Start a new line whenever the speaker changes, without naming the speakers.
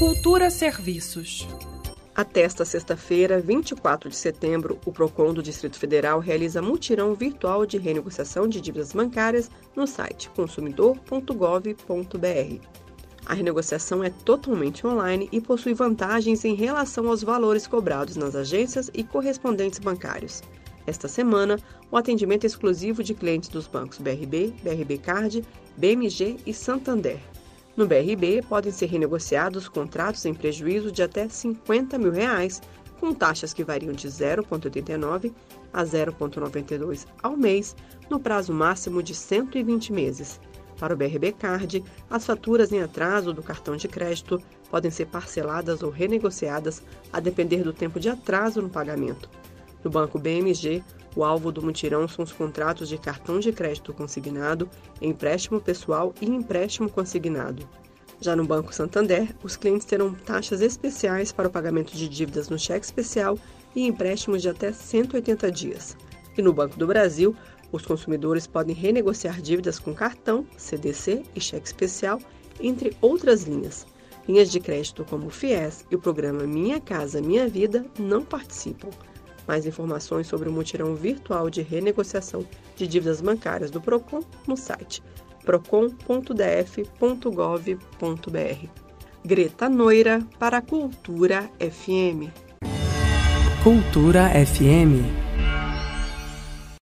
Cultura Serviços.
Até esta sexta-feira, 24 de setembro, o PROCON do Distrito Federal realiza mutirão virtual de renegociação de dívidas bancárias no site consumidor.gov.br. A renegociação é totalmente online e possui vantagens em relação aos valores cobrados nas agências e correspondentes bancários. Esta semana, o atendimento é exclusivo de clientes dos bancos BRB, BRB Card, BMG e Santander. No BRB, podem ser renegociados contratos em prejuízo de até 50 mil reais, com taxas que variam de 0,89 a 0,92 ao mês, no prazo máximo de 120 meses. Para o BRB Card, as faturas em atraso do cartão de crédito podem ser parceladas ou renegociadas a depender do tempo de atraso no pagamento. No Banco BMG, o alvo do mutirão são os contratos de cartão de crédito consignado, empréstimo pessoal e empréstimo consignado. Já no Banco Santander, os clientes terão taxas especiais para o pagamento de dívidas no cheque especial e empréstimos de até 180 dias. E no Banco do Brasil, os consumidores podem renegociar dívidas com cartão, CDC e cheque especial, entre outras linhas. Linhas de crédito como o FIES e o programa Minha Casa Minha Vida não participam. Mais informações sobre o mutirão virtual de renegociação de dívidas bancárias do Procon no site procon.df.gov.br. Greta Noira para a Cultura FM.
Cultura FM